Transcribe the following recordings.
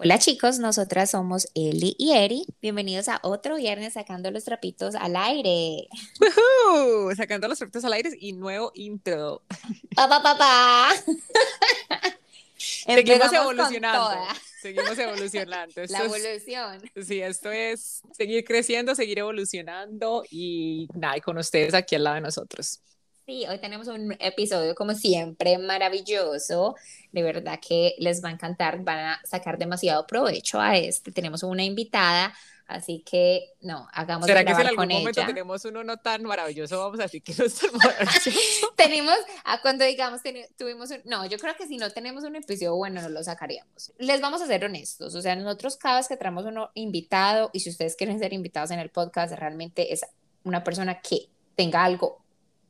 Hola chicos, nosotras somos Eli y Eri. Bienvenidos a otro viernes sacando los trapitos al aire. Sacando los trapitos al aire y nuevo intro. Pa, pa, pa, pa. Seguimos evolucionando. Seguimos evolucionando. La es- evolución. sí, esto es seguir creciendo, seguir evolucionando y nada, y con ustedes aquí al lado de nosotros. Sí, hoy tenemos un episodio como siempre maravilloso. De verdad que les va a encantar, van a sacar demasiado provecho a este. Tenemos una invitada, así que no, hagamos ¿Será que si en algún con momento ella. tenemos uno no tan maravilloso, vamos a decir que no es tan maravilloso? Tenemos, a cuando digamos, tuvimos un, no, yo creo que si no tenemos un episodio bueno, no lo sacaríamos. Les vamos a ser honestos, o sea, nosotros cada vez que traemos uno invitado, y si ustedes quieren ser invitados en el podcast, realmente es una persona que tenga algo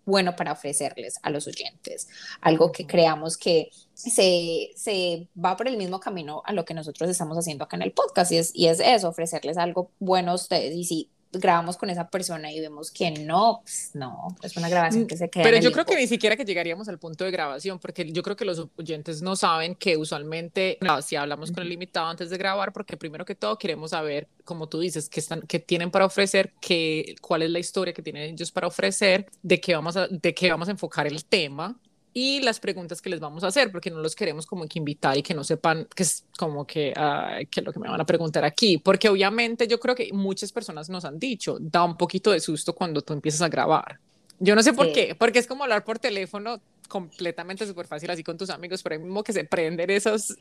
bueno para ofrecerles a los oyentes, algo que creamos que se, se va por el mismo camino a lo que nosotros estamos haciendo acá en el podcast, y es, y es eso, ofrecerles algo bueno a ustedes, y si grabamos con esa persona y vemos que no, pues no, es una grabación que se queda Pero en el yo creo que ni siquiera que llegaríamos al punto de grabación, porque yo creo que los oyentes no saben que usualmente, no, si hablamos con el invitado antes de grabar, porque primero que todo queremos saber, como tú dices, qué, están, qué tienen para ofrecer, qué, cuál es la historia que tienen ellos para ofrecer, de qué vamos a, de qué vamos a enfocar el tema y las preguntas que les vamos a hacer, porque no los queremos como que invitar y que no sepan que es como que, ay, qué es lo que me van a preguntar aquí, porque obviamente yo creo que muchas personas nos han dicho, da un poquito de susto cuando tú empiezas a grabar. Yo no sé por Sí. qué, porque es como hablar por teléfono completamente súper fácil así con tus amigos, pero ahí mismo que se prenden esos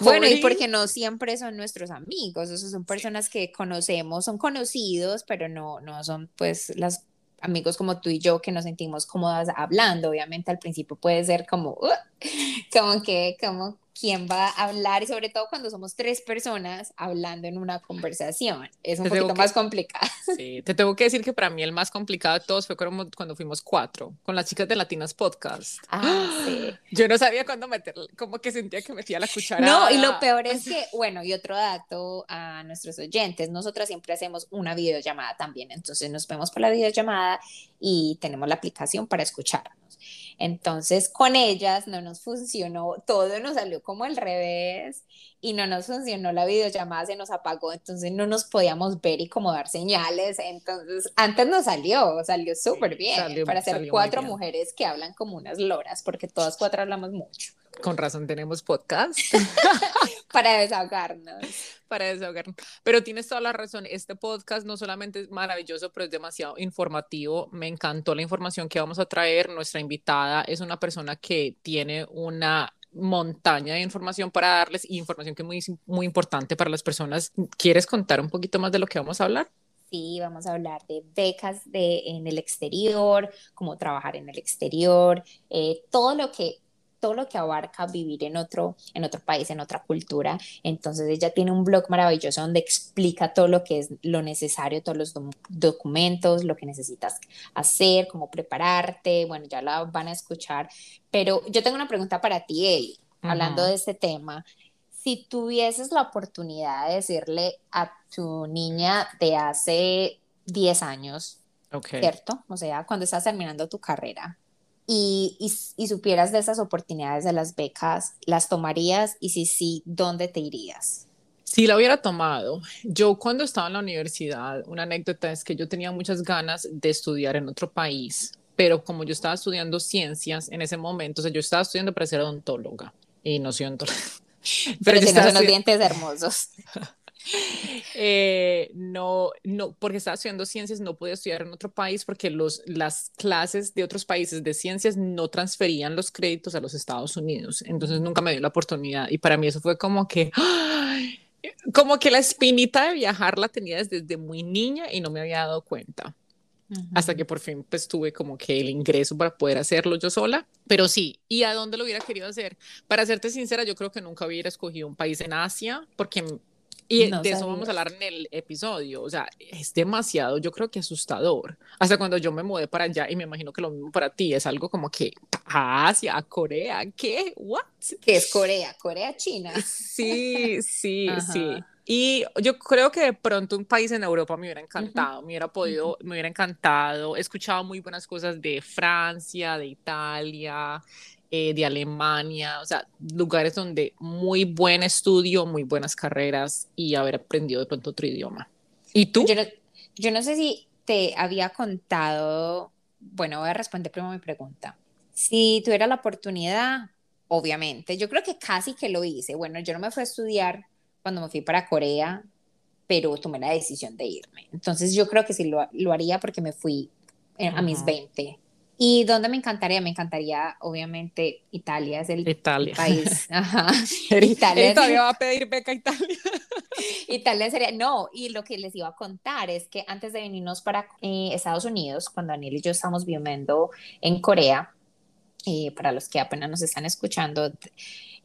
Bueno, y porque no siempre son nuestros amigos, esos son personas que conocemos, son conocidos, pero no, no son pues las amigos como tú y yo que nos sentimos cómodas hablando. Obviamente al principio puede ser como, como que, como quién va a hablar y sobre todo cuando somos tres personas hablando en una conversación. Es un Te poquito que- más complicado. Sí, te tengo que decir que para mí el más complicado de todos fue cuando fuimos cuatro, con las chicas de Latinas Podcast. Ah, sí. Yo no sabía cuándo meter, como que sentía que metía la cuchara. No, y lo peor es que, bueno, y otro dato a nuestros oyentes, nosotras siempre hacemos una videollamada también, entonces nos vemos por la videollamada y tenemos la aplicación para escucharnos. Entonces, con ellas no nos funcionó, todo nos salió como al revés y no nos funcionó la videollamada, se nos apagó, entonces no nos podíamos ver y como dar señales, entonces antes nos salió, salió súper bien salió- para ser cuatro mujeres que hablan como unas loras, porque todas cuatro hablamos mucho, Con razón tenemos podcast para desahogarnos. para desahogarnos. Pero tienes toda la razón, este podcast no solamente es maravilloso, pero es demasiado informativo. Me encantó la información que vamos a traer. Nuestra invitada es una persona que tiene una montaña de información para darles y información que es muy, muy importante para las personas. ¿Quieres contar un poquito más de lo que vamos a hablar? Sí, vamos a hablar de becas de, en el exterior, cómo trabajar en el exterior, eh, todo lo que, todo lo que abarca vivir en otro, en otro país, en otra cultura. Entonces ella tiene un blog maravilloso donde explica todo lo que es lo necesario, todos los dom- documentos, lo que necesitas hacer, cómo prepararte. Bueno, ya la van a escuchar. Pero yo tengo una pregunta para ti, Eli, hablando de este tema. Si tuvieses la oportunidad de decirle a tu niña de hace 10 años, Ok. ¿cierto? O sea, cuando estás terminando tu carrera y, y, y supieras de esas oportunidades de las becas, ¿las tomarías? Y si sí, ¿dónde te irías? Si la hubiera tomado, yo cuando estaba en la universidad, una anécdota es que yo tenía muchas ganas de estudiar en otro país, pero como yo estaba estudiando ciencias en ese momento, o sea, yo estaba estudiando para ser odontóloga y no soy odontóloga. Pero yo tienes estaba unos dientes hermosos. eh, no, no, porque estaba estudiando ciencias, no podía estudiar en otro país porque los, las clases de otros países de ciencias no transferían los créditos a los Estados Unidos. Entonces nunca me dio la oportunidad y para mí eso fue como que, ¡ay! como que la espinita de viajar la tenía desde, desde muy niña y no me había dado cuenta. Hasta que por fin pues tuve como que el ingreso para poder hacerlo yo sola, pero sí, ¿y a dónde lo hubiera querido hacer? Para serte sincera, yo creo que nunca hubiera escogido un país en Asia, porque, y No de eso vamos a hablar en el episodio, o sea, es demasiado, yo creo que asustador. Hasta cuando yo me mudé para allá, y me imagino que lo mismo para ti, es algo como que, a Asia, Corea, ¿qué? ¿What? Que es Corea, Corea, China. Sí, sí, sí. Y yo creo que de pronto un país en Europa me hubiera encantado, me hubiera podido, me hubiera encantado. He escuchado muy buenas cosas de Francia, de Italia, eh, de Alemania, o sea, lugares donde muy buen estudio, muy buenas carreras y haber aprendido de pronto otro idioma. ¿Y tú? Yo no, yo no sé si te había contado, bueno, voy a responder primero mi pregunta. Si tuviera la oportunidad, obviamente, yo creo que casi que lo hice. Bueno, yo no me fui a estudiar cuando me fui para Corea, pero tomé la decisión de irme. Entonces yo creo que sí lo, lo haría porque me fui a mis 20. ¿Y dónde me encantaría? Me encantaría, obviamente, Italia es el, Italia. país. Ajá. Italia. todavía va a pedir beca a Italia. Italia sería, no, y lo que les iba a contar es que antes de venirnos para eh, Estados Unidos, cuando Daniel y yo estamos viviendo en Corea, eh, para los que apenas nos están escuchando,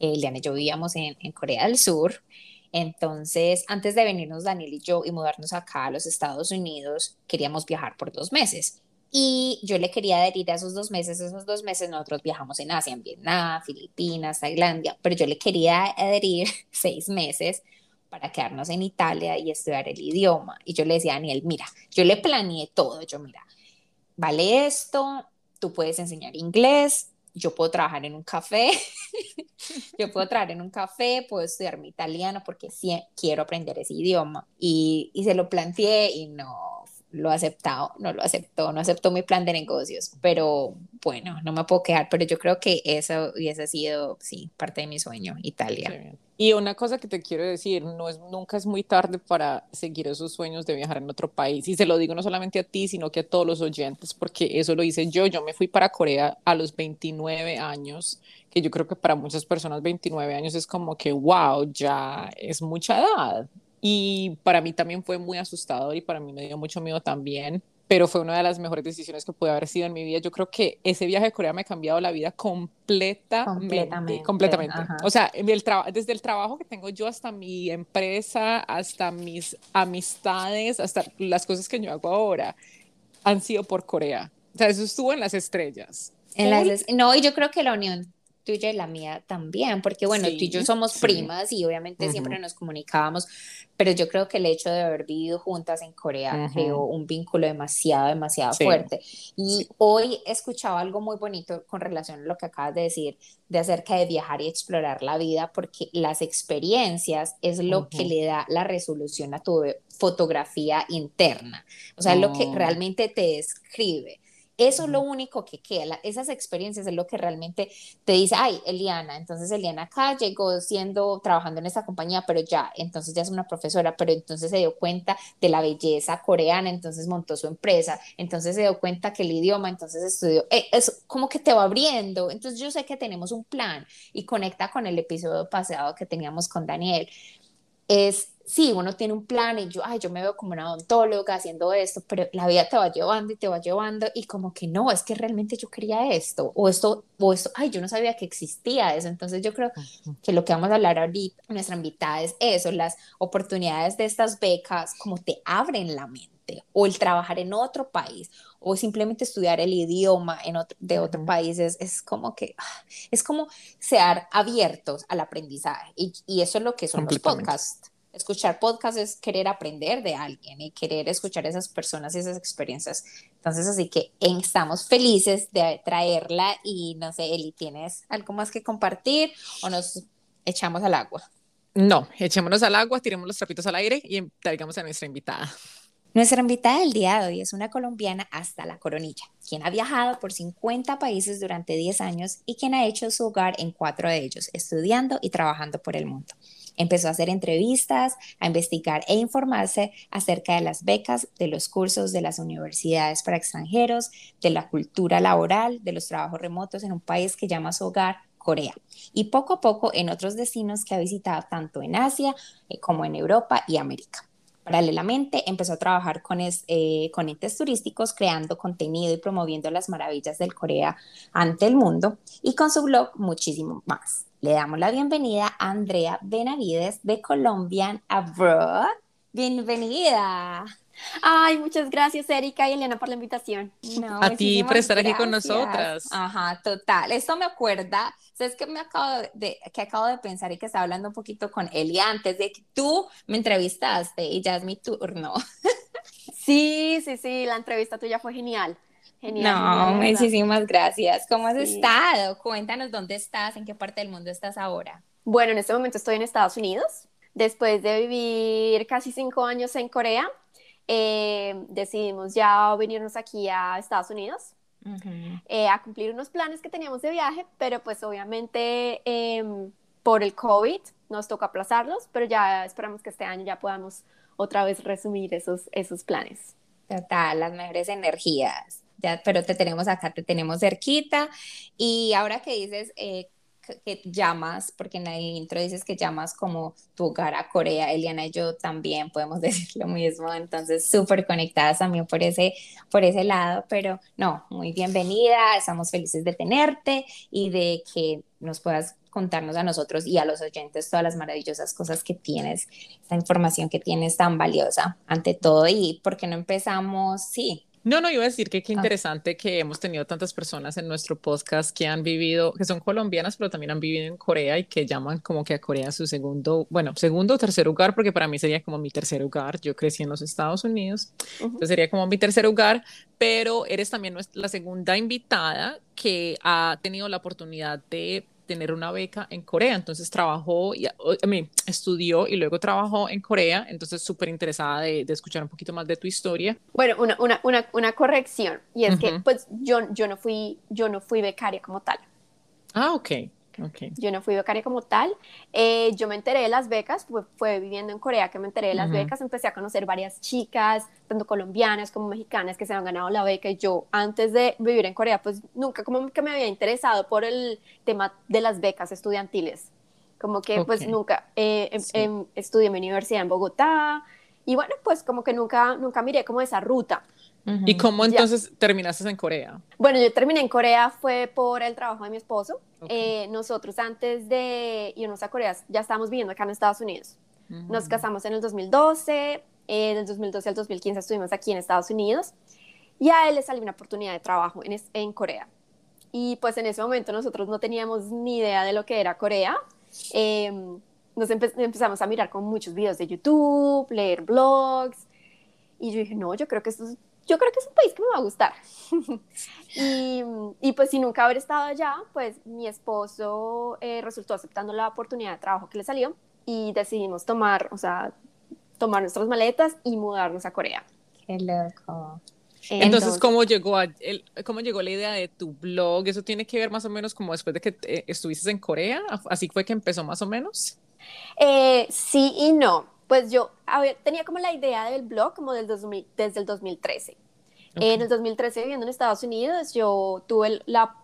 eh, y yo vivíamos en, en Corea del Sur, entonces, antes de venirnos Daniel y yo y mudarnos acá a los Estados Unidos, queríamos viajar por dos meses. Y yo le quería adherir a esos dos meses. Esos dos meses nosotros viajamos en Asia, en Vietnam, Filipinas, Tailandia, pero yo le quería adherir seis meses para quedarnos en Italia y estudiar el idioma. Y yo le decía a Daniel, mira, yo le planeé todo. Yo, mira, vale esto, tú puedes enseñar inglés, yo puedo trabajar en un café, yo puedo trabajar en un café, puedo estudiar mi italiano porque sí quiero aprender ese idioma. Y, y se lo planteé y no, lo aceptado, no lo aceptó, no aceptó mi plan de negocios, pero bueno, no me puedo quedar, pero yo creo que eso hubiese sido, sí, parte de mi sueño, Italia. Y una cosa que te quiero decir, no es, nunca es muy tarde para seguir esos sueños de viajar en otro país. Y se lo digo no solamente a ti, sino que a todos los oyentes, porque eso lo hice yo. Yo me fui para Corea a los 29 años, que yo creo que para muchas personas 29 años es como que, wow, ya es mucha edad. Y para mí también fue muy asustador y para mí me dio mucho miedo también, pero fue una de las mejores decisiones que pude haber sido en mi vida. Yo creo que ese viaje a Corea me ha cambiado la vida completamente. Completamente. O sea, el desde el trabajo que tengo yo hasta mi empresa, hasta mis amistades, hasta las cosas que yo hago ahora, han sido por Corea. O sea, eso estuvo en las estrellas. En las, no, y yo creo que la unión tuya y la mía también, porque bueno, tú y yo somos primas y obviamente siempre nos comunicábamos, pero yo creo que el hecho de haber vivido juntas en Corea creó un vínculo demasiado, demasiado fuerte. Y hoy he escuchado algo muy bonito con relación a lo que acabas de decir, de acerca de viajar y explorar la vida, porque las experiencias es lo que le da la resolución a tu fotografía interna, o sea, lo que realmente te describe. Eso es lo único que queda, esas experiencias es lo que realmente te dice, ay, Eliana, entonces Eliana acá llegó siendo, trabajando en esta compañía, pero ya, entonces ya es una profesora, pero entonces se dio cuenta de la belleza coreana, entonces montó su empresa, entonces se dio cuenta que el idioma, entonces estudió, eh, es como que te va abriendo, entonces yo sé que tenemos un plan y conecta con el episodio pasado que teníamos con Daniel, es sí, uno tiene un plan y yo, ay, yo me veo como una odontóloga haciendo esto, pero la vida te va llevando y te va llevando y como que no, es que realmente yo quería esto o esto, o esto, ay, yo no sabía que existía eso. Entonces yo creo que lo que vamos a hablar ahorita, nuestra invitada es eso, las oportunidades de estas becas, como te abren la mente o el trabajar en otro país o simplemente estudiar el idioma en otro, de otro país es, es, como que ah, es como ser abiertos al aprendizaje y, y eso es lo que son los podcasts escuchar podcast es querer aprender de alguien y querer escuchar esas personas y esas experiencias. Entonces, así que estamos felices de traerla y no sé, Eli, ¿tienes algo más que compartir o nos echamos al agua? No, echémonos al agua, tiremos los trapitos al aire y traigamos a nuestra invitada. Nuestra invitada del día de hoy es una colombiana hasta la coronilla, quien ha viajado por 50 países durante 10 años y quien ha hecho su hogar en cuatro de ellos, estudiando y trabajando por el mundo. Empezó a hacer entrevistas, a investigar e informarse acerca de las becas, de los cursos de las universidades para extranjeros, de la cultura laboral, de los trabajos remotos en un país que llama su hogar Corea y poco a poco en otros destinos que ha visitado tanto en Asia eh, como en Europa y América. Paralelamente, empezó a trabajar con, eh, con entes turísticos, creando contenido y promoviendo las maravillas del Corea ante el mundo y con su blog muchísimo más. Le damos la bienvenida a Andrea Benavides de Colombian Abroad. Bienvenida. Ay, muchas gracias Erika y Elena por la invitación. a ti por estar aquí con nosotras. Ajá, total. Esto me acuerda, sabes que me acabo de, que acabo de pensar y que estaba hablando un poquito con Eli antes de que tú me entrevistaste y ya es mi turno. Sí, sí, sí, la entrevista tuya fue genial. Genial. No, muchísimas gracias. ¿Cómo has estado? Cuéntanos dónde estás, en qué parte del mundo estás ahora. Bueno, en este momento estoy en Estados Unidos. Después de vivir casi cinco años en Corea, eh, decidimos ya venirnos aquí a Estados Unidos eh, a cumplir unos planes que teníamos de viaje, pero pues obviamente em, por el COVID nos toca aplazarlos, pero ya esperamos que este año ya podamos otra vez resumir esos, esos planes. Total, las mejores energías. Ya, pero te tenemos acá, te tenemos cerquita. Y ahora que dices, eh, que llamas, porque en el intro dices que llamas como tu hogar a Corea, Eliana y yo también podemos decir lo mismo, entonces súper conectadas también por ese, por ese lado, pero no, muy bienvenida, estamos felices de tenerte y de que nos puedas contarnos a nosotros y a los oyentes todas las maravillosas cosas que tienes, esta información que tienes tan valiosa ante todo y por qué no empezamos, sí, no, no, iba a decir que qué ah. interesante que hemos tenido tantas personas en nuestro podcast que han vivido, que son colombianas, pero también han vivido en Corea y que llaman como que a Corea su segundo, bueno, segundo o tercer lugar, porque para mí sería como mi tercer lugar. Yo crecí en los Estados Unidos, entonces sería como mi tercer lugar, pero eres también la segunda invitada que ha tenido la oportunidad de tener una beca en Corea, entonces trabajó, y, estudió y luego trabajó en Corea, entonces súper interesada de, escuchar un poquito más de tu historia. Bueno, una, una, una, una corrección, y es que pues yo, yo, no fui, yo no fui becaria como tal. Ah, ok. Yo no fui becaria como tal. Eh, yo me enteré de las becas, fue, fue, viviendo en Corea que me enteré de las becas, empecé a conocer varias chicas, tanto colombianas como mexicanas, que se han ganado la beca. Y yo, antes de vivir en Corea, pues nunca como que me había interesado por el tema de las becas estudiantiles. Como que pues nunca eh, em, em, estudié en mi universidad en Bogotá. Y bueno, pues como que nunca, nunca miré como esa ruta. ¿Y cómo entonces terminaste en Corea? Bueno, yo terminé en Corea fue por el trabajo de mi esposo. Eh, nosotros antes de irnos a Corea ya estábamos viviendo acá en Estados Unidos. Nos casamos en el 2012, eh, del 2012 al 2015 estuvimos aquí en Estados Unidos y a él le salió una oportunidad de trabajo en, en Corea. Y pues en ese momento nosotros no teníamos ni idea de lo que era Corea. Em, nos empezamos a mirar con muchos videos de YouTube, leer blogs. Y yo dije, no, yo creo que esto es yo creo que es un país que me va a gustar. y, y, pues sin nunca haber estado allá, pues mi esposo eh, resultó aceptando la oportunidad de trabajo que le salió y decidimos tomar, o sea, tomar nuestras maletas y mudarnos a Corea. Qué loco. Entonces, ¿cómo llegó, a, el, ¿cómo llegó la idea de tu blog? ¿Eso tiene que ver más o menos como después de que eh, estuviste en Corea? ¿Así fue que empezó más o menos? Eh, sí y no pues yo tenía como la idea del blog como del desde el 2013. En el 2013 viviendo en Estados Unidos, yo tuve la,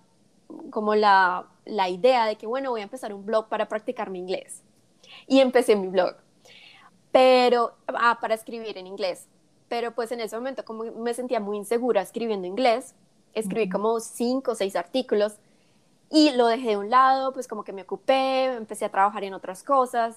como la, la idea de que, bueno, voy a empezar un blog para practicar mi inglés. Y empecé mi blog, pero ah, para escribir en inglés. Pero pues en ese momento como me sentía muy insegura escribiendo inglés, escribí como cinco o seis artículos y lo dejé de un lado, pues como que me ocupé, empecé a trabajar en otras cosas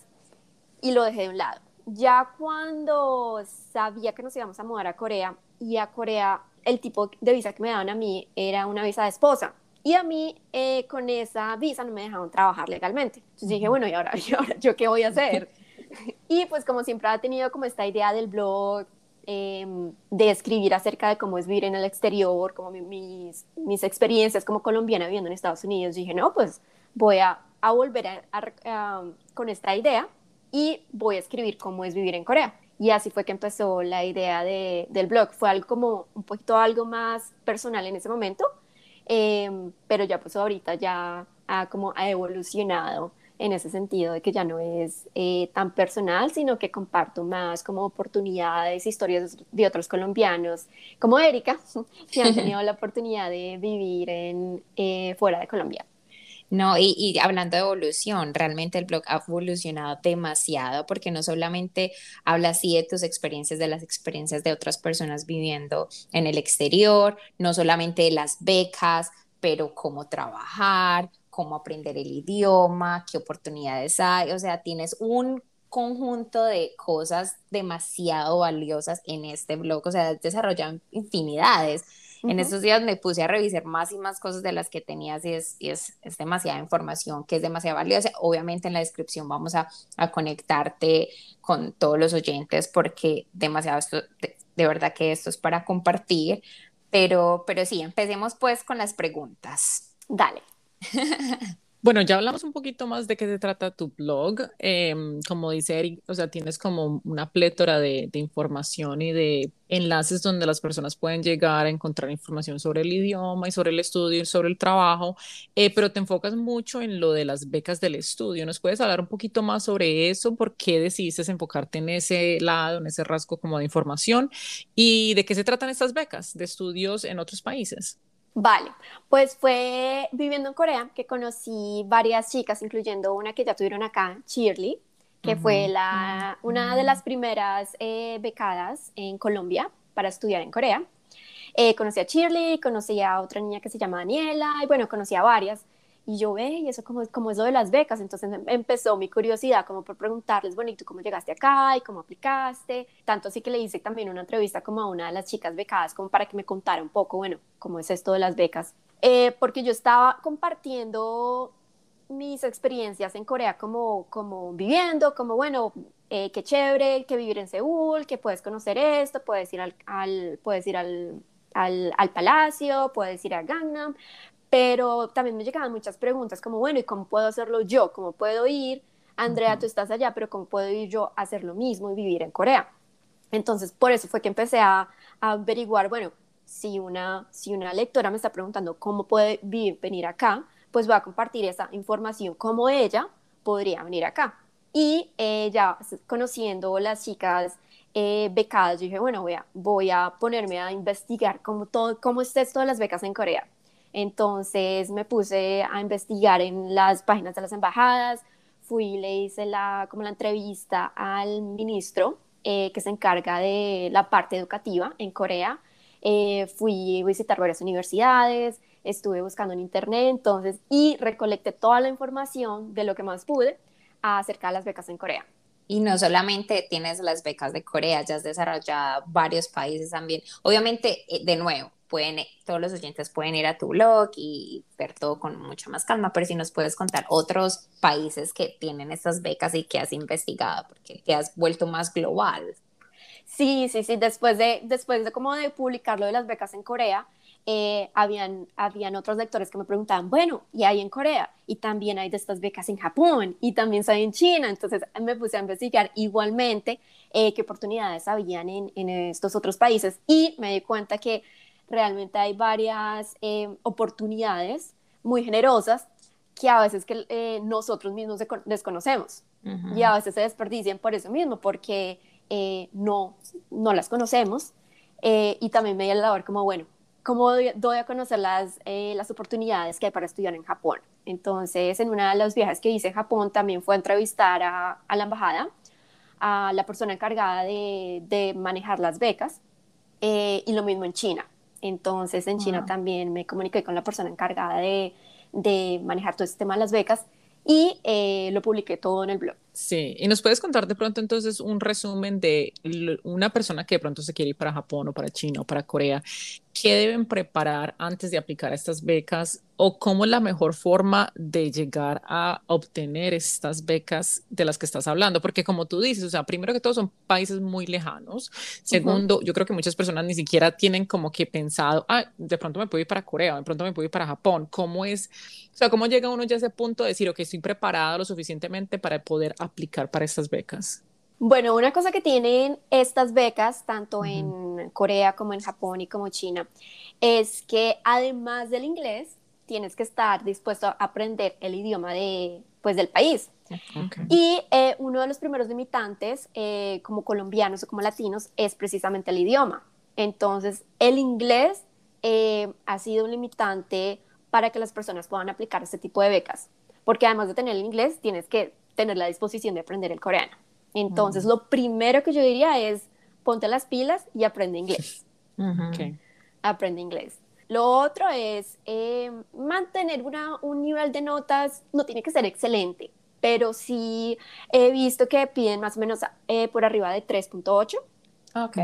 y lo dejé de un lado ya cuando sabía que nos íbamos a mudar a Corea y a Corea el tipo de visa que me daban a mí era una visa de esposa y a mí eh, con esa visa no me dejaban trabajar legalmente. Entonces dije, bueno, ¿y ahora, yo qué voy a hacer? y pues como siempre ha tenido como esta idea del blog, em, de escribir acerca de cómo es vivir en el exterior, como mis, mis experiencias como colombiana viviendo en Estados Unidos, dije, no, pues voy a, a volver a, con esta idea y voy a escribir cómo es vivir en Corea. Y así fue que empezó la idea de, del blog. Fue algo como un poquito algo más personal en ese momento, em, pero ya pues ahorita ya ha, como ha evolucionado en ese sentido de que ya no es eh, tan personal, sino que comparto más como oportunidades, historias de otros colombianos, como Erika, que han tenido la oportunidad de vivir en, eh, fuera de Colombia. No, y, hablando de evolución, realmente el blog ha evolucionado demasiado porque no solamente habla así de tus experiencias, de las experiencias de otras personas viviendo en el exterior, no solamente de las becas, pero cómo trabajar, cómo aprender el idioma, qué oportunidades hay, o sea, tienes un conjunto de cosas demasiado valiosas en este blog, o sea, has infinidades en estos días me puse a revisar más y más cosas de las que tenías y es, es, es demasiada información que es demasiado valiosa. Obviamente en la descripción vamos a, a conectarte con todos los oyentes porque demasiado esto, de, verdad que esto es para compartir, Pero, pero sí, empecemos pues con las preguntas. Dale. Bueno, ya hablamos un poquito más de qué se trata tu blog. Em, como dice Eric, o sea, tienes como una plétora de, información y de enlaces donde las personas pueden llegar a encontrar información sobre el idioma y sobre el estudio y sobre el trabajo, eh, pero te enfocas mucho en lo de las becas del estudio. ¿Nos puedes hablar un poquito más sobre eso? ¿Por qué decidiste enfocarte en ese lado, en ese rasgo como de información? ¿Y de qué se tratan estas becas de estudios en otros países? Vale, pues fue viviendo en Corea que conocí varias chicas, incluyendo una que ya tuvieron acá, Shirley, que fue la, una de las primeras eh, becadas en Colombia para estudiar en Corea. Eh, conocí a Shirley, conocí a otra niña que se llama Daniela, y bueno, conocí a varias. Y yo, ve, ¿y eso cómo, cómo es lo de las becas? Entonces em, empezó mi curiosidad como por preguntarles, bueno, ¿y tú cómo llegaste acá? ¿Y cómo aplicaste? Tanto así que le hice también una entrevista como a una de las chicas becadas, como para que me contara un poco, bueno, cómo es esto de las becas. Eh, porque yo estaba compartiendo mis experiencias en Corea como, como viviendo, como, bueno, eh, qué chévere que vivir en Seúl, que puedes conocer esto, puedes ir al, al puedes ir al, al, al, palacio, puedes ir a Gangnam, pero también me llegaban muchas preguntas como, bueno, ¿y cómo puedo hacerlo yo? ¿Cómo puedo ir? Andrea, tú estás allá, pero ¿cómo puedo ir yo a hacer lo mismo y vivir en Corea? Entonces, por eso fue que empecé a, averiguar, bueno, si una, si una lectora me está preguntando cómo puede vivir, venir acá, pues voy a compartir esa información, cómo ella podría venir acá. Y eh, ya conociendo las chicas eh, becadas, dije, bueno, voy a, voy a ponerme a investigar cómo, todo, cómo es esto de las becas en Corea. Entonces me puse a investigar en las páginas de las embajadas, fui y le hice la, como la entrevista al ministro eh, que se encarga de la parte educativa en Corea. Eh, fui a visitar varias universidades, estuve buscando en internet, entonces, y recolecté toda la información de lo que más pude acerca de las becas en Corea. Y no solamente tienes las becas de Corea, ya has desarrollado varios países también. Obviamente, eh, de nuevo, pueden, todos los oyentes pueden ir a tu blog y ver todo con mucha más calma, pero si nos puedes contar otros países que tienen estas becas y que has investigado, porque te has vuelto más global. Sí, sí, sí, después de, después de como de publicar lo de las becas en Corea, eh, habían, habían otros lectores que me preguntaban, bueno, y hay en Corea, y también hay de estas becas en Japón, y también hay en China, entonces me puse a investigar igualmente eh, qué oportunidades habían en, en estos otros países, y me di cuenta que realmente hay varias eh, oportunidades muy generosas que a veces que, eh, nosotros mismos desconocemos y a veces se desperdician por eso mismo, porque eh, no, no las conocemos y también me dio la labor como, bueno, ¿cómo doy, a conocer las, las oportunidades que hay para estudiar en Japón? Entonces, en una de los viajes que hice a Japón también fue a entrevistar a, a la embajada, a la persona encargada de, de manejar las becas y lo mismo en China. Entonces en China también me comuniqué con la persona encargada de, de manejar todo este tema de las becas y eh, lo publiqué todo en el blog. Sí, y nos puedes contar de pronto entonces un resumen de una persona que de pronto se quiere ir para Japón o para China o para Corea, ¿qué deben preparar antes de aplicar a estas becas o cómo es la mejor forma de llegar a obtener estas becas de las que estás hablando? Porque como tú dices, o sea, primero que todo son países muy lejanos. Segundo, yo creo que muchas personas ni siquiera tienen como que pensado, ah, de pronto me puedo ir para Corea, de pronto me puedo ir para Japón. ¿Cómo es, o sea, cómo llega uno ya a ese punto de decir, ok, estoy preparado lo suficientemente para poder aplicar para estas becas? Bueno, una cosa que tienen estas becas, tanto en Corea como en Japón y como China, es que además del inglés, tienes que estar dispuesto a aprender el idioma de, pues, del país. Y eh, uno de los primeros limitantes, eh, como colombianos o como latinos, es precisamente el idioma. Entonces, el inglés eh, ha sido un limitante para que las personas puedan aplicar este tipo de becas, porque además de tener el inglés, tienes que tener la disposición de aprender el coreano. Entonces, lo primero que yo diría es, ponte las pilas y aprende inglés. Aprende inglés. Lo otro es eh, mantener una, un nivel de notas, no tiene que ser excelente, pero sí he visto que piden más o menos eh, por arriba de 3.8. Ok.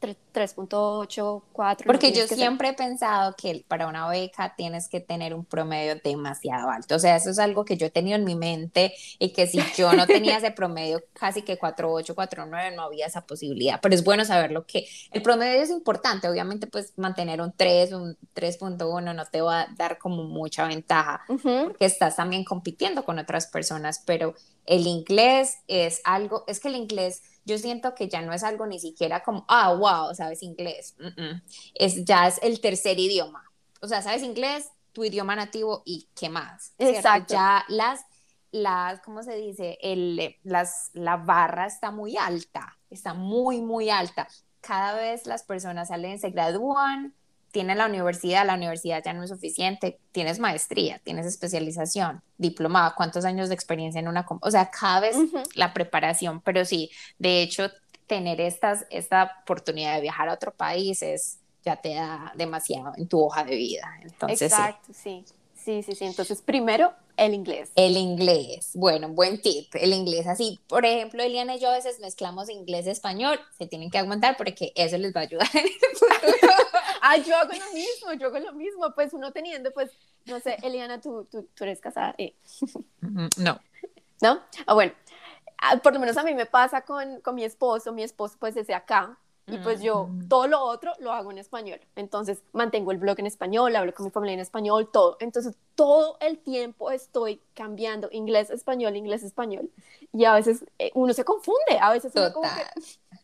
3.8, 4. Porque yo siempre he pensado que para una beca tienes que tener un promedio demasiado alto. O sea, eso es algo que yo he tenido en mi mente y que si yo no tenía ese promedio, casi que 4.8, 4.9, no había esa posibilidad. Pero es bueno saber lo que el promedio es importante. Obviamente, pues mantener un 3, un 3.1 no te va a dar como mucha ventaja porque estás también compitiendo con otras personas, pero el inglés es algo, es que el inglés yo siento que ya no es algo ni siquiera como, ah, wow, sabes inglés. Es, ya es el tercer idioma. O sea, sabes inglés, tu idioma nativo y qué más. Exacto. Ya las, las, ¿cómo se dice? El, las, la barra está muy alta, está muy, muy alta. Cada vez las personas salen, se gradúan, tienen la universidad, la universidad ya no es suficiente, tienes maestría, tienes especialización, diplomado, cuántos años de experiencia en una, o sea, cada vez la preparación, pero sí, de hecho, tener estas, esta oportunidad de viajar a otro país es, ya te da demasiado en tu hoja de vida. Entonces, Exacto, sí. Sí, sí, sí. Entonces, primero, el inglés. El inglés. Bueno, buen tip. El inglés así. Por ejemplo, Eliana y yo a veces mezclamos inglés y español. Se tienen que aguantar porque eso les va a ayudar en el futuro. ah, yo hago lo mismo, yo hago lo mismo. Pues uno teniendo, pues, no sé, Eliana, tú, tú, tú eres casada. Eh. No. ¿No? Ah, bueno. Ah, por lo menos a mí me pasa con, con mi esposo. Mi esposo, pues, desde acá y pues yo todo lo otro lo hago en español. Entonces mantengo el blog en español, hablo con mi familia en español, todo. Entonces todo el tiempo estoy cambiando inglés, español, inglés, español. Y a veces eh, uno se confunde, a veces uno, como que...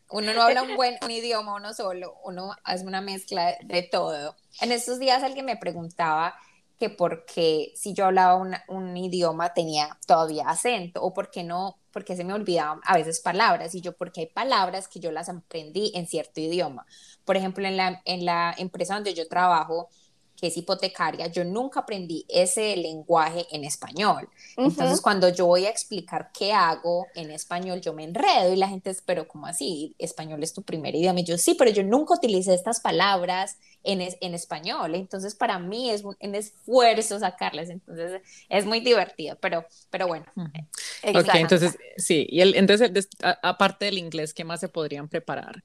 uno no habla un buen un idioma uno solo, uno hace una mezcla de todo. En estos días alguien me preguntaba que porque si yo hablaba un idioma tenía todavía acento o por qué no porque se me olvidaban a veces palabras y yo porque hay palabras que yo las aprendí en cierto idioma. Por ejemplo, en la, en la empresa donde yo trabajo, que es hipotecaria, yo nunca aprendí ese lenguaje en español. Entonces, cuando yo voy a explicar qué hago en español, yo me enredo y la gente es, pero ¿cómo así? Español es tu primer idioma. Y yo, sí, pero yo nunca utilicé estas palabras en, en español. Entonces, para mí es un, esfuerzo sacarlas. Entonces, es muy divertido, pero, pero bueno. Ok, entonces, sí. Y el, entonces, aparte del inglés, ¿qué más se podrían preparar?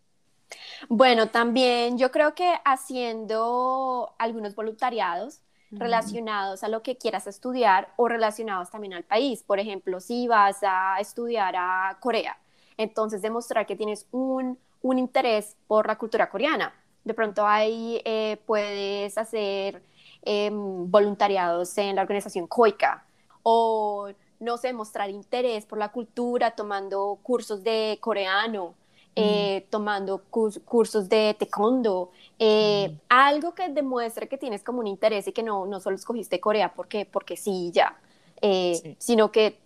Bueno, también yo creo que haciendo algunos voluntariados relacionados a lo que quieras estudiar o relacionados también al país. Por ejemplo, si vas a estudiar a Corea, entonces demostrar que tienes un, interés por la cultura coreana. De pronto ahí eh, puedes hacer em, voluntariados en la organización COICA o, no sé, mostrar interés por la cultura tomando cursos de coreano eh, tomando cursos de taekwondo, eh, algo que demuestre que tienes como un interés y que no, no solo escogiste Corea porque, porque sí, ya, eh, sino que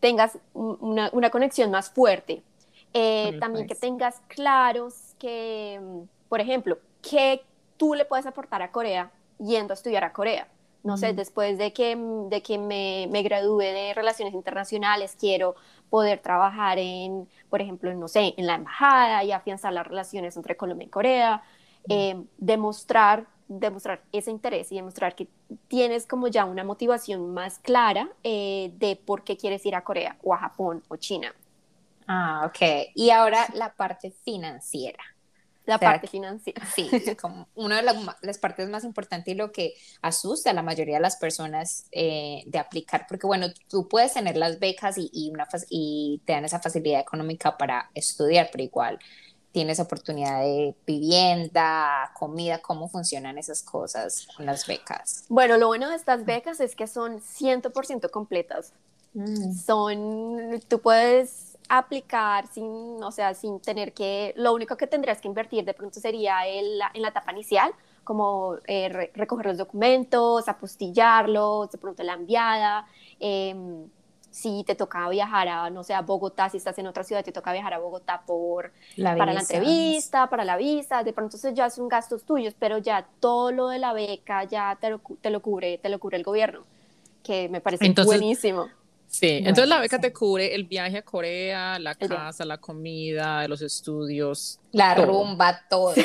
tengas una, una conexión más fuerte. también que tengas claros que, por ejemplo, que tú le puedes aportar a Corea yendo a estudiar a Corea. No sé, después de que, de que me, me gradué de Relaciones Internacionales, quiero poder trabajar en, por ejemplo, no sé, en la embajada y afianzar las relaciones entre Colombia y Corea, eh, demostrar, demostrar ese interés y demostrar que tienes como ya una motivación más clara eh, de por qué quieres ir a Corea o a Japón o China. Ah, ok. Y ahora la parte financiera. La parte financiera. Sí, como una de las, partes más importantes y lo que asusta a la mayoría de las personas eh, de aplicar, porque bueno, tú puedes tener las becas y, y, una, y te dan esa facilidad económica para estudiar, pero igual tienes oportunidad de vivienda, comida, cómo funcionan esas cosas con las becas. Bueno, lo bueno de estas becas es que son 100% completas. Mm. Son, tú puedes aplicar sin, o sea, sin tener que, lo único que tendrías que invertir de pronto sería en la, en la etapa inicial, como eh, recoger los documentos, apostillarlos, de pronto la enviada, em, si te toca viajar a, no sé, a Bogotá, si estás en otra ciudad, te toca viajar a Bogotá por, para la entrevista, para la visa, de pronto eso ya son gastos tuyos, pero ya todo lo de la beca ya te lo, te lo cubre, te lo cubre el gobierno, que me parece buenísimo. Sí, entonces la beca te cubre el viaje a Corea, la casa, la comida, los estudios. La rumba, todo.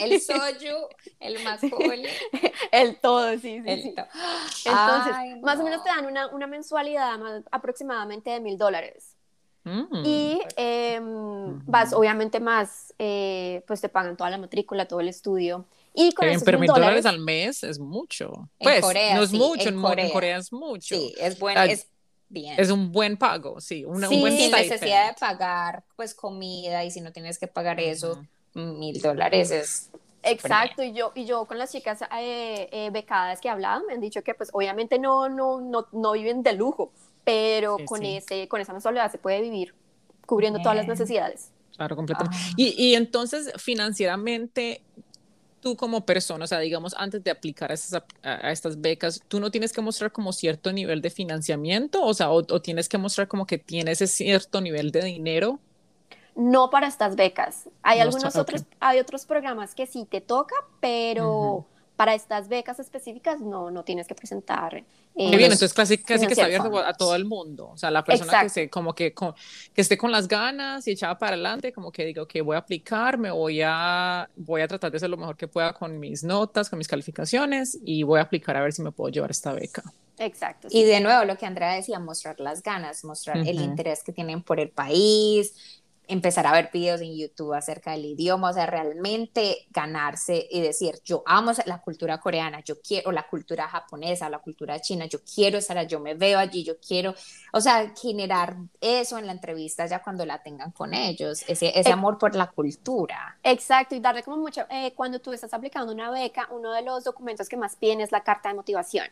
el soju, el macole. El todo, sí, sí. sí. Entonces, más o menos te dan una, una mensualidad más, aproximadamente de mil dólares. Mm. Y em, vas, obviamente, más, eh, pues te pagan toda la matrícula, todo el estudio. Y con esos pero mil dólares, dólares al mes es mucho. En Pues Corea, no es sí, mucho, en en, Mo- en Corea. Corea es mucho. Sí, es bueno, Ah, es bien. Es un buen pago, sí, una- Sí, un buen sin stipend. necesidad de pagar pues comida y si no tienes que pagar eso, mil dólares es Exacto, y yo, y yo con las chicas eh, eh, becadas que he hablado me han dicho que pues obviamente no, no, no, no viven de lujo, pero Sí, con, sí. Ese, con esa mensualidad se puede vivir cubriendo todas las Bien. necesidades. Claro, completamente. Ah. Y, y entonces, financieramente, tú como persona, o sea, digamos, antes de aplicar a, esas, a, a estas becas, ¿tú no tienes que mostrar como cierto nivel de financiamiento? O sea, o, o tienes que mostrar como que tienes ese cierto nivel de dinero. No para estas becas. Hay No algunos está- otros, hay otros programas que sí te toca, pero. Para estas becas específicas no, no tienes que presentar. eh, Qué bien, los- entonces casi, casi que está abierto a todo el mundo. O sea, la persona que se, como que, con- que esté con las ganas y echada para adelante, como que diga, ok, voy a aplicar, me voy a, voy a tratar de hacer lo mejor que pueda con mis notas, con mis calificaciones y voy a aplicar a ver si me puedo llevar esta beca. Exacto. Y de nuevo, lo que Andrea decía, mostrar las ganas, mostrar el interés que tienen por el país, empezar a ver videos en YouTube acerca del idioma, o sea, realmente ganarse y decir, yo amo la cultura coreana, yo quiero la cultura japonesa, la cultura china, yo quiero estar allí, yo me veo allí, yo quiero, o sea, generar eso en la entrevista ya cuando la tengan con ellos, ese, ese Eh, amor por la cultura. Exacto, y darle como mucho, eh, cuando tú estás aplicando una beca, uno de los documentos que más piden es la carta de motivación.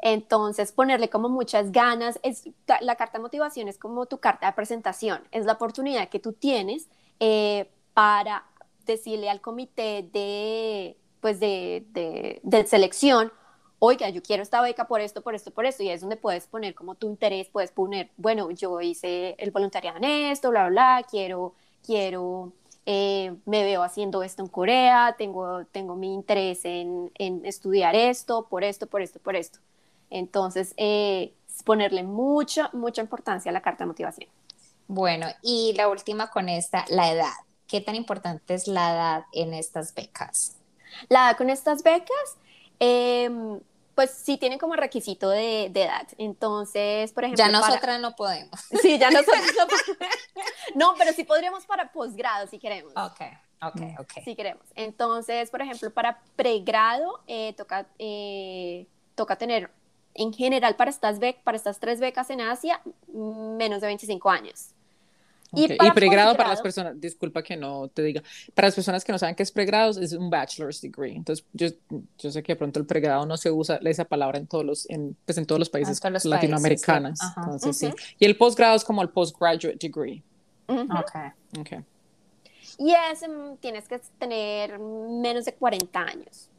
Entonces, ponerle como muchas ganas, es, la carta de motivación es como tu carta de presentación, es la oportunidad que tú tienes eh, para decirle al comité de, pues de, de, de selección, oiga, yo quiero esta beca por esto, por esto, por esto, y es donde puedes poner como tu interés, puedes poner, bueno, yo hice el voluntariado en esto, bla, bla, bla, quiero, quiero eh, me veo haciendo esto en Corea, tengo, tengo mi interés en, en estudiar esto, por esto, por esto, por esto. Entonces, eh, ponerle mucha, mucha importancia a la carta de motivación. Bueno, y la última con esta, la edad. ¿Qué tan importante es la edad en estas becas? La con estas becas, em, pues sí tienen como requisito de, de edad. Entonces, por ejemplo, Ya para- nosotras no podemos. Sí, ya nosotros no, pero sí podríamos para posgrado si queremos. Ok, ok, ok. si queremos. Entonces, por ejemplo, para pregrado eh, toca, eh, toca tener, en general, para estas, para estas tres becas en Asia, menos de 25 años. Ok, Y, para pregrado para las personas, disculpa que no te diga, para las personas que no saben qué es pregrado, es un bachelor's degree. Entonces, yo, yo sé que de pronto el pregrado no se usa esa palabra en todos los, en, pues en todos los países todos los latinoamericanos. países, sí. Entonces, Ujú. sí. Y el posgrado es como el postgraduate degree. Ujú. Ok. Okay. Y es, mm, tienes que tener menos de 40 años.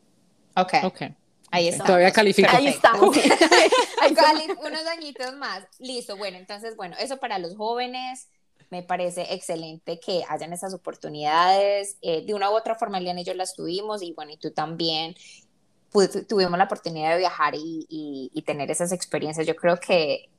Ok. Ok. Ahí está. Todavía califica. Ahí estamos. sí. Ahí estamos. Cali, unos añitos más. Listo, bueno, entonces, bueno, eso para los jóvenes me parece excelente que hayan esas oportunidades. Eh, de una u otra forma, Eliana y yo las tuvimos y bueno, y tú también. Pu- tuvimos la oportunidad de viajar y, y- y tener esas experiencias. Yo creo que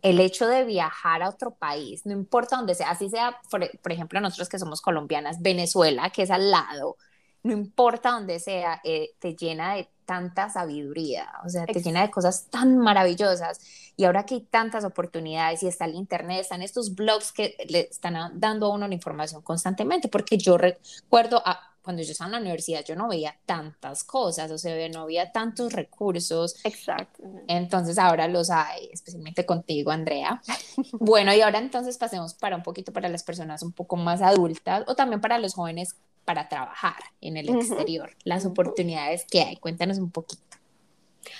el hecho de viajar a otro país, no importa dónde sea, así sea, por, por ejemplo, nosotros que somos colombianas, Venezuela, que es al lado, no importa dónde sea, eh, te llena de tanta sabiduría, o sea, te llena de cosas tan maravillosas. Y ahora que hay tantas oportunidades y está el internet, están estos blogs que le están dando a uno la información constantemente, porque yo recuerdo a- cuando yo estaba en la universidad, yo no veía tantas cosas, o sea, no había tantos recursos. Exacto. Entonces ahora los hay, especialmente contigo, Andrea. Bueno, y ahora entonces pasemos para un poquito para las personas un poco más adultas o también para los jóvenes para trabajar en el exterior, las Ujú. oportunidades que hay. Cuéntanos un poquito.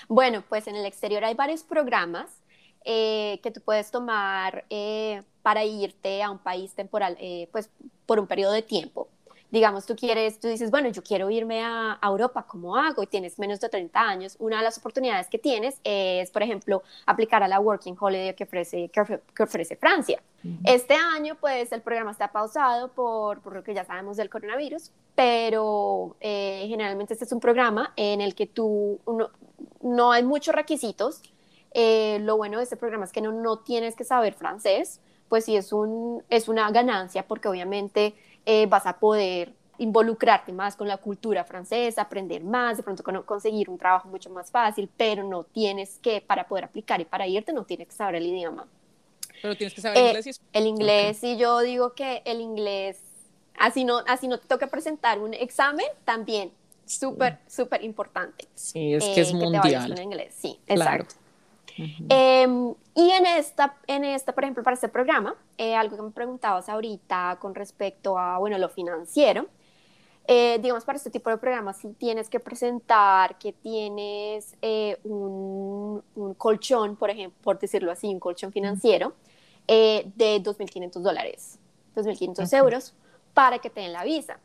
Bueno, pues en el exterior hay varios programas eh, que tú puedes tomar eh, para irte a un país temporal, eh, pues por un periodo de tiempo. Digamos, tú quieres, tú dices, bueno, yo quiero irme a, a Europa, ¿cómo hago? Y tienes menos de 30 años. Una de las oportunidades que tienes es, por ejemplo, aplicar a la Working Holiday que ofrece, que ofre- que ofrece Francia. Este año, pues, el programa está pausado por, por lo que ya sabemos del coronavirus, pero eh, generalmente este es un programa en el que tú, uno- no hay muchos requisitos. Eh, lo bueno de este programa es que no, no tienes que saber francés, pues sí es, un, es una ganancia porque obviamente eh, vas a poder involucrarte más con la cultura francesa, aprender más, de pronto con- conseguir un trabajo mucho más fácil, pero no tienes que, para poder aplicar y para irte, no tienes que saber el idioma. Pero tienes que saber eh, inglés y El inglés, y yo digo que el inglés, así no, así no te toca presentar un examen, también súper, súper importante. Sí, es que es mundial. en inglés, sí, exacto. Em, y en esta, en esta, por ejemplo, para este programa, eh, algo que me preguntabas ahorita con respecto a, bueno, lo financiero, eh, digamos, para este tipo de programas, si tienes que presentar que tienes eh, un, un, colchón, por ejemplo, por decirlo así, un colchón financiero de 2.500 dólares, 2.500 euros, para que te den la visa.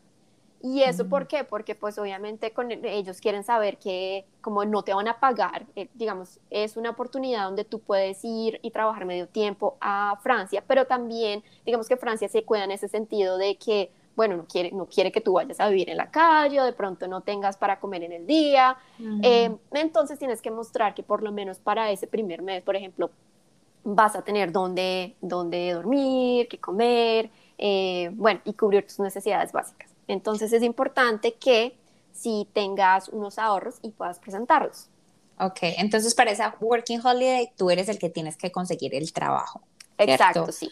¿Y eso por qué? Porque pues obviamente con ellos quieren saber que como no te van a pagar, eh, digamos, es una oportunidad donde tú puedes ir y trabajar medio tiempo a Francia, pero también digamos que Francia se cuida en ese sentido de que, bueno, no quiere, no quiere que tú vayas a vivir en la calle o de pronto no tengas para comer en el día. Eh, entonces tienes que mostrar que por lo menos para ese primer mes, por ejemplo, vas a tener dónde, dónde dormir, qué comer, eh, bueno, y cubrir tus necesidades básicas. Entonces es importante que si tengas unos ahorros y puedas presentarlos. Ok, entonces para esa Working Holiday tú eres el que tienes que conseguir el trabajo. Exacto, sí.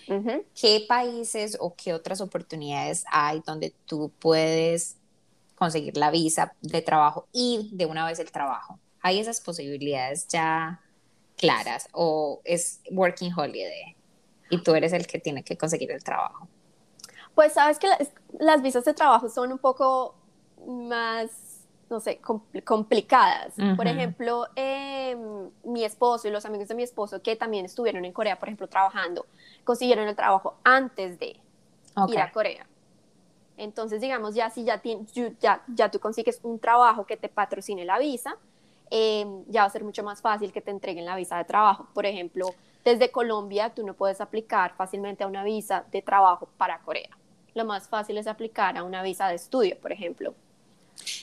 ¿Qué países o qué otras oportunidades hay donde tú puedes conseguir la visa de trabajo y de una vez el trabajo? ¿Hay esas posibilidades ya claras o es Working Holiday y tú eres el que tiene que conseguir el trabajo? Pues sabes que las, visas de trabajo son un poco más, no sé, complicadas. Por ejemplo, em, mi esposo y los amigos de mi esposo que también estuvieron en Corea, por ejemplo, trabajando, consiguieron el trabajo antes de ir a Corea. Entonces, digamos, ya si ya, ya, ya tú consigues un trabajo que te patrocine la visa, em, ya va a ser mucho más fácil que te entreguen la visa de trabajo. Por ejemplo, desde Colombia tú no puedes aplicar fácilmente a una visa de trabajo para Corea lo más fácil es aplicar a una visa de estudio, por ejemplo.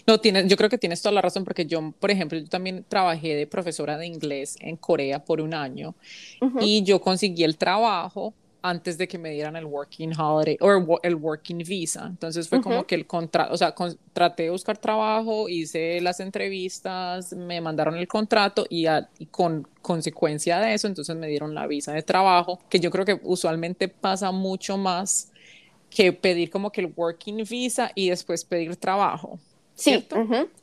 No, tienes, yo creo que tienes toda la razón porque yo, por ejemplo, yo también trabajé de profesora de inglés en Corea por un año y yo conseguí el trabajo antes de que me dieran el working holiday o el working visa. Entonces fue como que el contrato, o sea, traté de buscar trabajo, hice las entrevistas, me mandaron el contrato y, y, con consecuencia de eso, entonces me dieron la visa de trabajo, que yo creo que usualmente pasa mucho más que pedir como que el working visa y después pedir trabajo. Sí,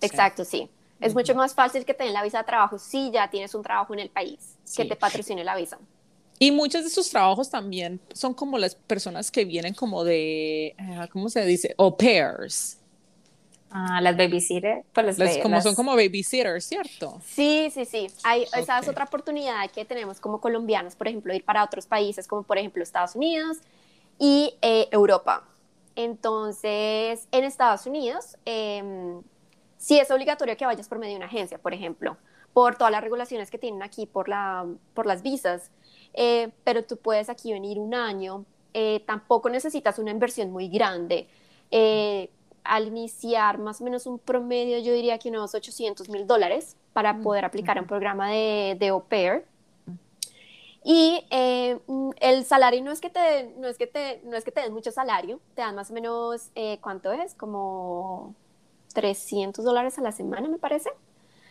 exacto, sí. Es mucho más fácil que tener la visa de trabajo si ya tienes un trabajo en el país, que te patrocine la visa. Y muchos de esos trabajos también son como las personas que vienen como de, ah, ¿cómo se dice? Au pairs. Ah, las babysitters. Pues como Son como babysitters, ¿cierto? Sí, sí, sí. Hay, Esa es otra oportunidad que tenemos como colombianos, por ejemplo, ir para otros países, como por ejemplo Estados Unidos, y eh, Europa. Entonces, en Estados Unidos, eh, sí es obligatorio que vayas por medio de una agencia, por ejemplo, por todas las regulaciones que tienen aquí por, la, por las visas, eh, pero tú puedes aquí venir un año, eh, tampoco necesitas una inversión muy grande. al iniciar más o menos un promedio, yo diría que unos 800 mil dólares para poder aplicar a un programa de, de au pair. Y eh, el salario no es que te, no es que te, no es que te den mucho salario, te dan más o menos, eh, ¿cuánto es? Como 300 dólares a la semana, me parece.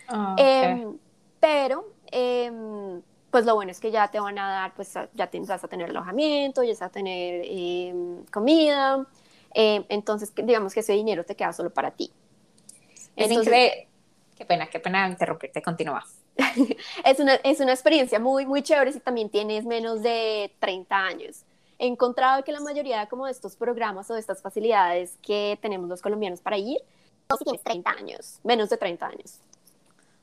Ah, em, pero, em, pues lo bueno es que ya te van a dar, pues ya vas a tener alojamiento, ya vas a tener em, comida, entonces digamos que ese dinero te queda solo para ti. Es increíble. Qué pena, qué pena interrumpirte, continúa. es, una, es una experiencia muy, muy chévere si también tienes menos de 30 años. He encontrado que la mayoría como de estos programas o de estas facilidades que tenemos los colombianos para ir, no si tienes 30 años, menos de 30 años.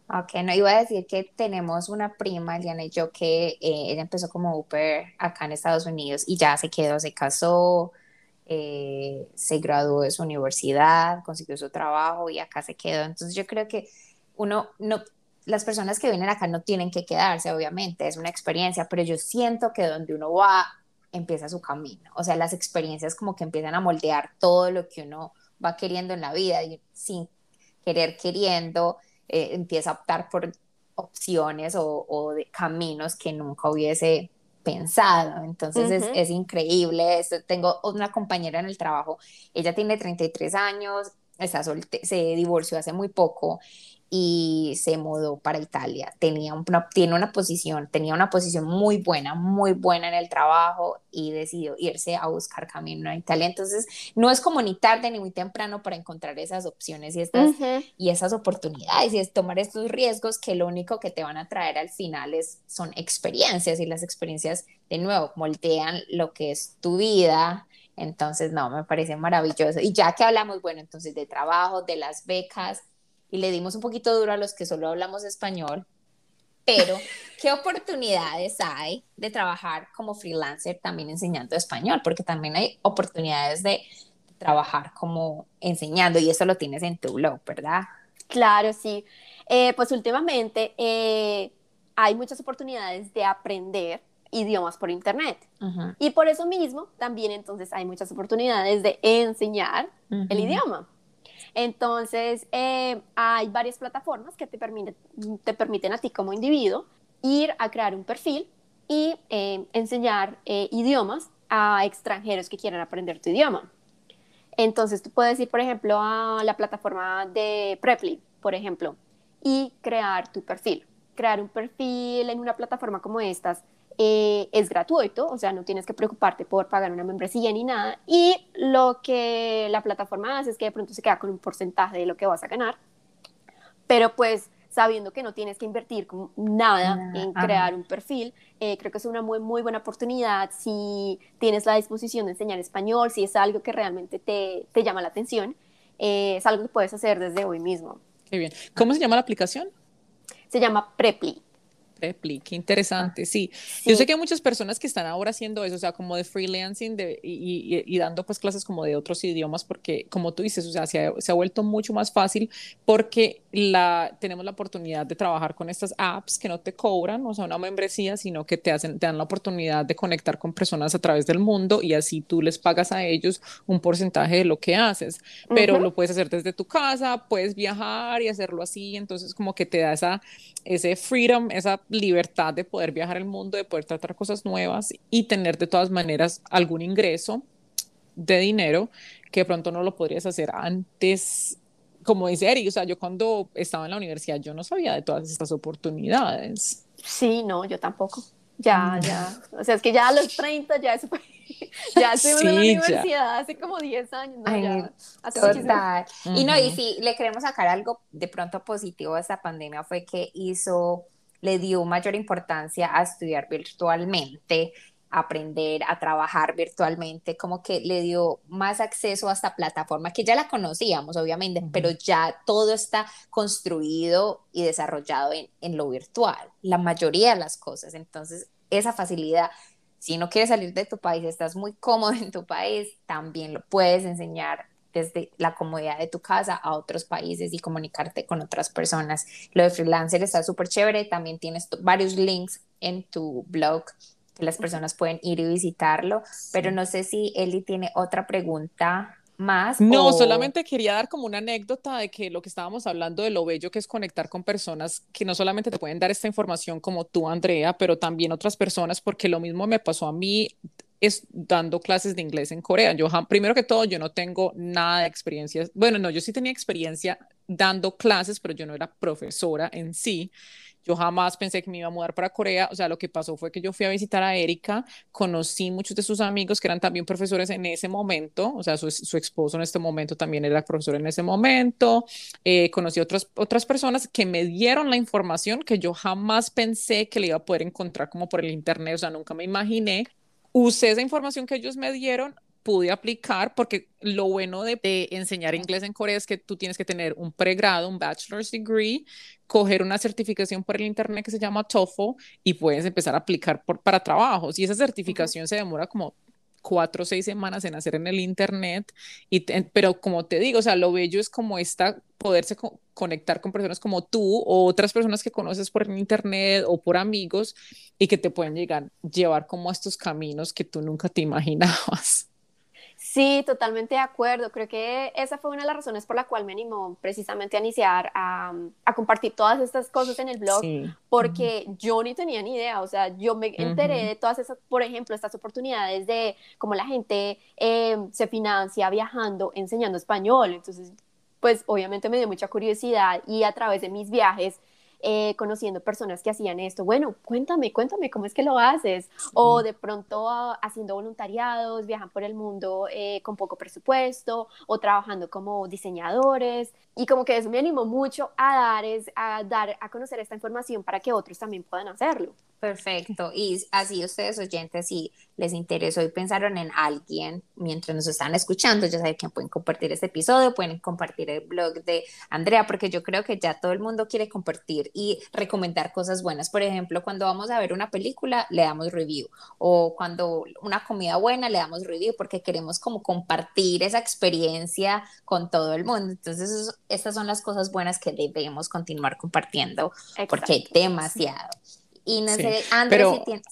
Ok, no iba a decir que tenemos una prima, Eliana y yo, que eh, ella empezó como Uber acá en Estados Unidos y ya se quedó, se casó, eh, se graduó de su universidad, consiguió su trabajo y acá se quedó. Entonces yo creo que uno no las personas que vienen acá no tienen que quedarse, obviamente, es una experiencia, pero yo siento que donde uno va empieza su camino. O sea, las experiencias como que empiezan a moldear todo lo que uno va queriendo en la vida y sin querer queriendo eh, empieza a optar por opciones o, de caminos que nunca hubiese pensado. Entonces es, es, increíble. Esto. Tengo una compañera en el trabajo, ella tiene 33 años, está se divorció hace muy poco y se mudó para Italia. Tenía una, tiene una posición, tenía una posición muy buena, muy buena en el trabajo y decidió irse a buscar camino a Italia. Entonces, no es como ni tarde ni muy temprano para encontrar esas opciones y, estas, y esas oportunidades y es tomar estos riesgos que lo único que te van a traer al final es, son experiencias y las experiencias, de nuevo, moldean lo que es tu vida. Entonces, no, me parece maravilloso. Y ya que hablamos, bueno, entonces de trabajo, de las becas, y le dimos un poquito duro a los que solo hablamos español, pero ¿qué oportunidades hay de trabajar como freelancer también enseñando español? Porque también hay oportunidades de trabajar como enseñando y eso lo tienes en tu blog, ¿verdad? Claro, sí. Eh, pues últimamente eh, hay muchas oportunidades de aprender idiomas por internet. Y por eso mismo también entonces hay muchas oportunidades de enseñar el idioma. Entonces, eh, hay varias plataformas que te permiten, te a ti como individuo ir a crear un perfil y eh, enseñar eh, idiomas a extranjeros que quieran aprender tu idioma. Entonces, tú puedes ir, por ejemplo, a la plataforma de Preply, por ejemplo, y crear tu perfil. Crear un perfil en una plataforma como estas eh, es gratuito, o sea, no tienes que preocuparte por pagar una membresía ni nada. Y lo que la plataforma hace es que de pronto se queda con un porcentaje de lo que vas a ganar, pero pues sabiendo que no tienes que invertir nada en crear un perfil, eh, creo que es una muy, muy buena oportunidad si tienes la disposición de enseñar español, si es algo que realmente te, te llama la atención, eh, es algo que puedes hacer desde hoy mismo. Qué bien. ¿Cómo se llama la aplicación? Se llama Preply. Qué interesante, sí. Yo sé que hay muchas personas que están ahora haciendo eso, o sea, como de freelancing de, y, y, dando pues clases como de otros idiomas, porque como tú dices, o sea, se ha, se ha, vuelto mucho más fácil porque la, tenemos la oportunidad de trabajar con estas apps que no te cobran, o sea, una membresía, sino que te, hacen, te dan la oportunidad de conectar con personas a través del mundo y así tú les pagas a ellos un porcentaje de lo que haces, pero lo puedes hacer desde tu casa, puedes viajar y hacerlo así, entonces como que te da esa, ese freedom, esa libertad de poder viajar el mundo, de poder tratar cosas nuevas y tener de todas maneras algún ingreso de dinero que de pronto no lo podrías hacer antes. Como dice Eri, o sea, yo cuando estaba en la universidad yo no sabía de todas estas oportunidades. Sí, no, yo tampoco. Ya, ya. O sea, es que ya a los 30 ya eso ya estoy en la universidad hace como 10 años. ¿no? ya, total. Y no, y si le queremos sacar algo de pronto positivo a esta pandemia fue que hizo le dio mayor importancia a estudiar virtualmente, aprender a trabajar virtualmente, como que le dio más acceso a esta plataforma que ya la conocíamos, obviamente, pero ya todo está construido y desarrollado en, en lo virtual, la mayoría de las cosas. Entonces, esa facilidad si no quieres salir de tu país, estás muy cómodo en tu país, también lo puedes enseñar desde la comodidad de tu casa a otros países y comunicarte con otras personas. Lo de freelancer está súper chévere, también tienes varios links en tu blog que las personas pueden ir y visitarlo, pero no sé si Eli tiene otra pregunta más. No, solamente quería dar como una anécdota de que lo que estábamos hablando de lo bello que es conectar con personas que no solamente te pueden dar esta información como tú, Andrea, pero también otras personas, porque lo mismo me pasó a mí es dando clases de inglés en Corea. Yo, primero que todo, yo no tengo nada de experiencia. Bueno, no, yo sí tenía experiencia dando clases, pero yo no era profesora en sí. Yo jamás pensé que me iba a mudar para Corea. O sea, lo que pasó fue que yo fui a visitar a Erika, conocí muchos de sus amigos que eran también profesores en ese momento. O sea, su, esposo en este momento también era profesor en ese momento. Eh, conocí otras, otras personas que me dieron la información que yo jamás pensé que le iba a poder encontrar como por el internet. O sea, nunca me imaginé usé esa información que ellos me dieron, pude aplicar, porque lo bueno de, enseñar inglés en Corea es que tú tienes que tener un pregrado, un bachelor's degree, coger una certificación por el internet que se llama TOEFL y puedes empezar a aplicar por, para trabajos. Y esa certificación se demora como cuatro o seis semanas en hacer en el internet, y pero como te digo, o sea, lo bello es como esta, poderse conectar con personas como tú o otras personas que conoces por internet o por amigos y que te pueden llegar, llevar como a estos caminos que tú nunca te imaginabas. Sí, totalmente de acuerdo. Creo que esa fue una de las razones por la cual me animó precisamente a iniciar a, a compartir todas estas cosas en el blog, porque yo ni tenía ni idea, o sea, yo me enteré de todas esas, por ejemplo, estas oportunidades de cómo la gente eh, se financia viajando, enseñando español. Entonces, pues obviamente me dio mucha curiosidad y a través de mis viajes eh, conociendo personas que hacían esto. Bueno, cuéntame, cuéntame cómo es que lo haces. O de pronto ah, haciendo voluntariados, viajan por el mundo eh, con poco presupuesto o trabajando como diseñadores. Y como que eso me animó mucho a dar, es, a dar a conocer esta información para que otros también puedan hacerlo. Perfecto. Y así ustedes oyentes, si les interesó y pensaron en alguien mientras nos están escuchando, ya saben que pueden compartir este episodio, pueden compartir el blog de Andrea, porque yo creo que ya todo el mundo quiere compartir y recomendar cosas buenas. Por ejemplo, cuando vamos a ver una película, le damos review. O cuando una comida buena, le damos review, porque queremos como compartir esa experiencia con todo el mundo. Entonces, estas son las cosas buenas que debemos continuar compartiendo, porque hay demasiado. Y no sé, Andrés, si tienes.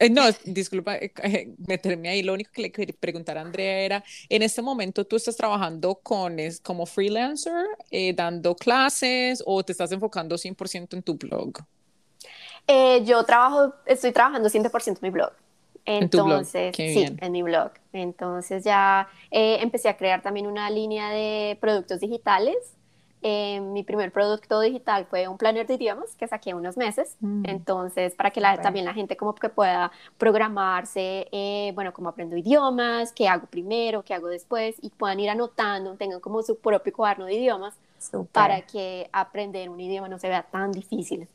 Eh, no, disculpa eh, eh, meterme ahí. Lo único que le quería preguntar a Andrea era, en este momento tú estás trabajando con es, como freelancer, dando clases o te estás enfocando 100% en tu blog? yo trabajo, estoy trabajando 100% en mi blog. Entonces, sí, en mi blog. Entonces ya empecé a crear también una línea de productos digitales eh, mi primer producto digital fue un planner de idiomas que saqué unos meses. Mm. Entonces, para que también la gente como que pueda programarse, eh, bueno, cómo aprendo idiomas, qué hago primero, qué hago después, y puedan ir anotando, tengan como su propio cuaderno de idiomas para que aprender un idioma no se vea tan difícil.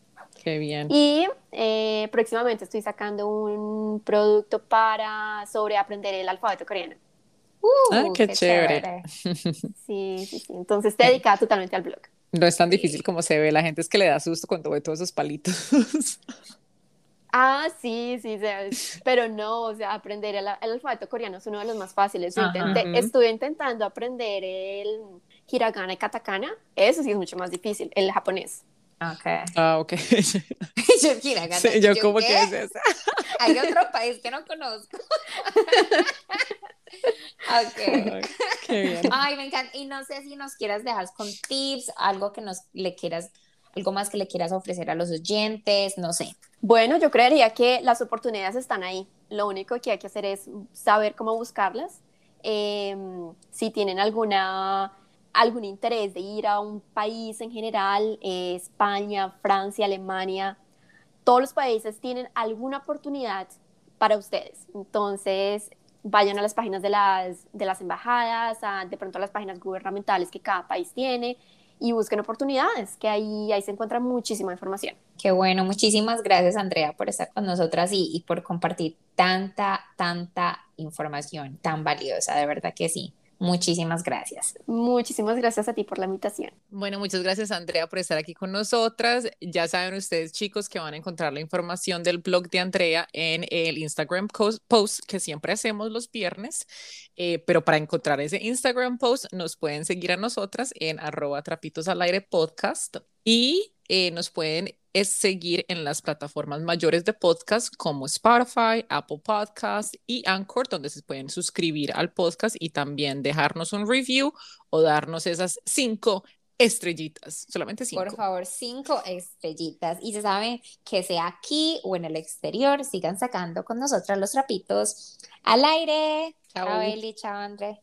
Qué bien. Y eh, próximamente estoy sacando un producto para sobre aprender el alfabeto coreano. Ah, qué, chévere. Sí, sí, sí. Entonces te dedicaba totalmente al blog. No es tan difícil como se ve. La gente es que le da susto cuando ve todos esos palitos. Ah, sí, sí, pero no, o sea, aprender el, alfabeto coreano es uno de los más fáciles. Estuve intentando aprender el hiragana y katakana, eso sí es mucho más difícil, el japonés. Okay. Ah, ok. yo hiragana. Sí, yo, como que es esa. Hay otro país que no conozco. Ok. Qué bien. Ay, me encanta. Y no sé si nos quieras dejar con tips, algo que nos le quieras, algo más que le quieras ofrecer a los oyentes, no sé. Bueno, yo creería que las oportunidades están ahí. Lo único que hay que hacer es saber cómo buscarlas. Em, si tienen alguna algún interés de ir a un país en general, eh, España, Francia, Alemania, todos los países tienen alguna oportunidad para ustedes. Entonces, vayan a las páginas de las, de las embajadas, de pronto a las páginas gubernamentales que cada país tiene y busquen oportunidades, que ahí, ahí se encuentra muchísima información. Qué bueno, muchísimas gracias Andrea por estar con nosotras y por compartir tanta, tanta información tan valiosa, de verdad que sí. Muchísimas gracias. Muchísimas gracias a ti por la invitación. Bueno, muchas gracias Andrea por estar aquí con nosotras. Ya saben ustedes chicos que van a encontrar la información del blog de Andrea en el Instagram post que siempre hacemos los viernes, eh, pero para encontrar ese Instagram post nos pueden seguir a nosotras en arroba trapitos al aire podcast y eh, nos pueden es seguir en las plataformas mayores de podcast como Spotify, Apple Podcast y Anchor, donde se pueden suscribir al podcast y también dejarnos un review o darnos esas cinco estrellitas, solamente cinco. Por favor, cinco estrellitas. Y se saben que sea aquí o en el exterior, sigan sacando con nosotras los trapitos al aire. Chao, Eli, chao, André.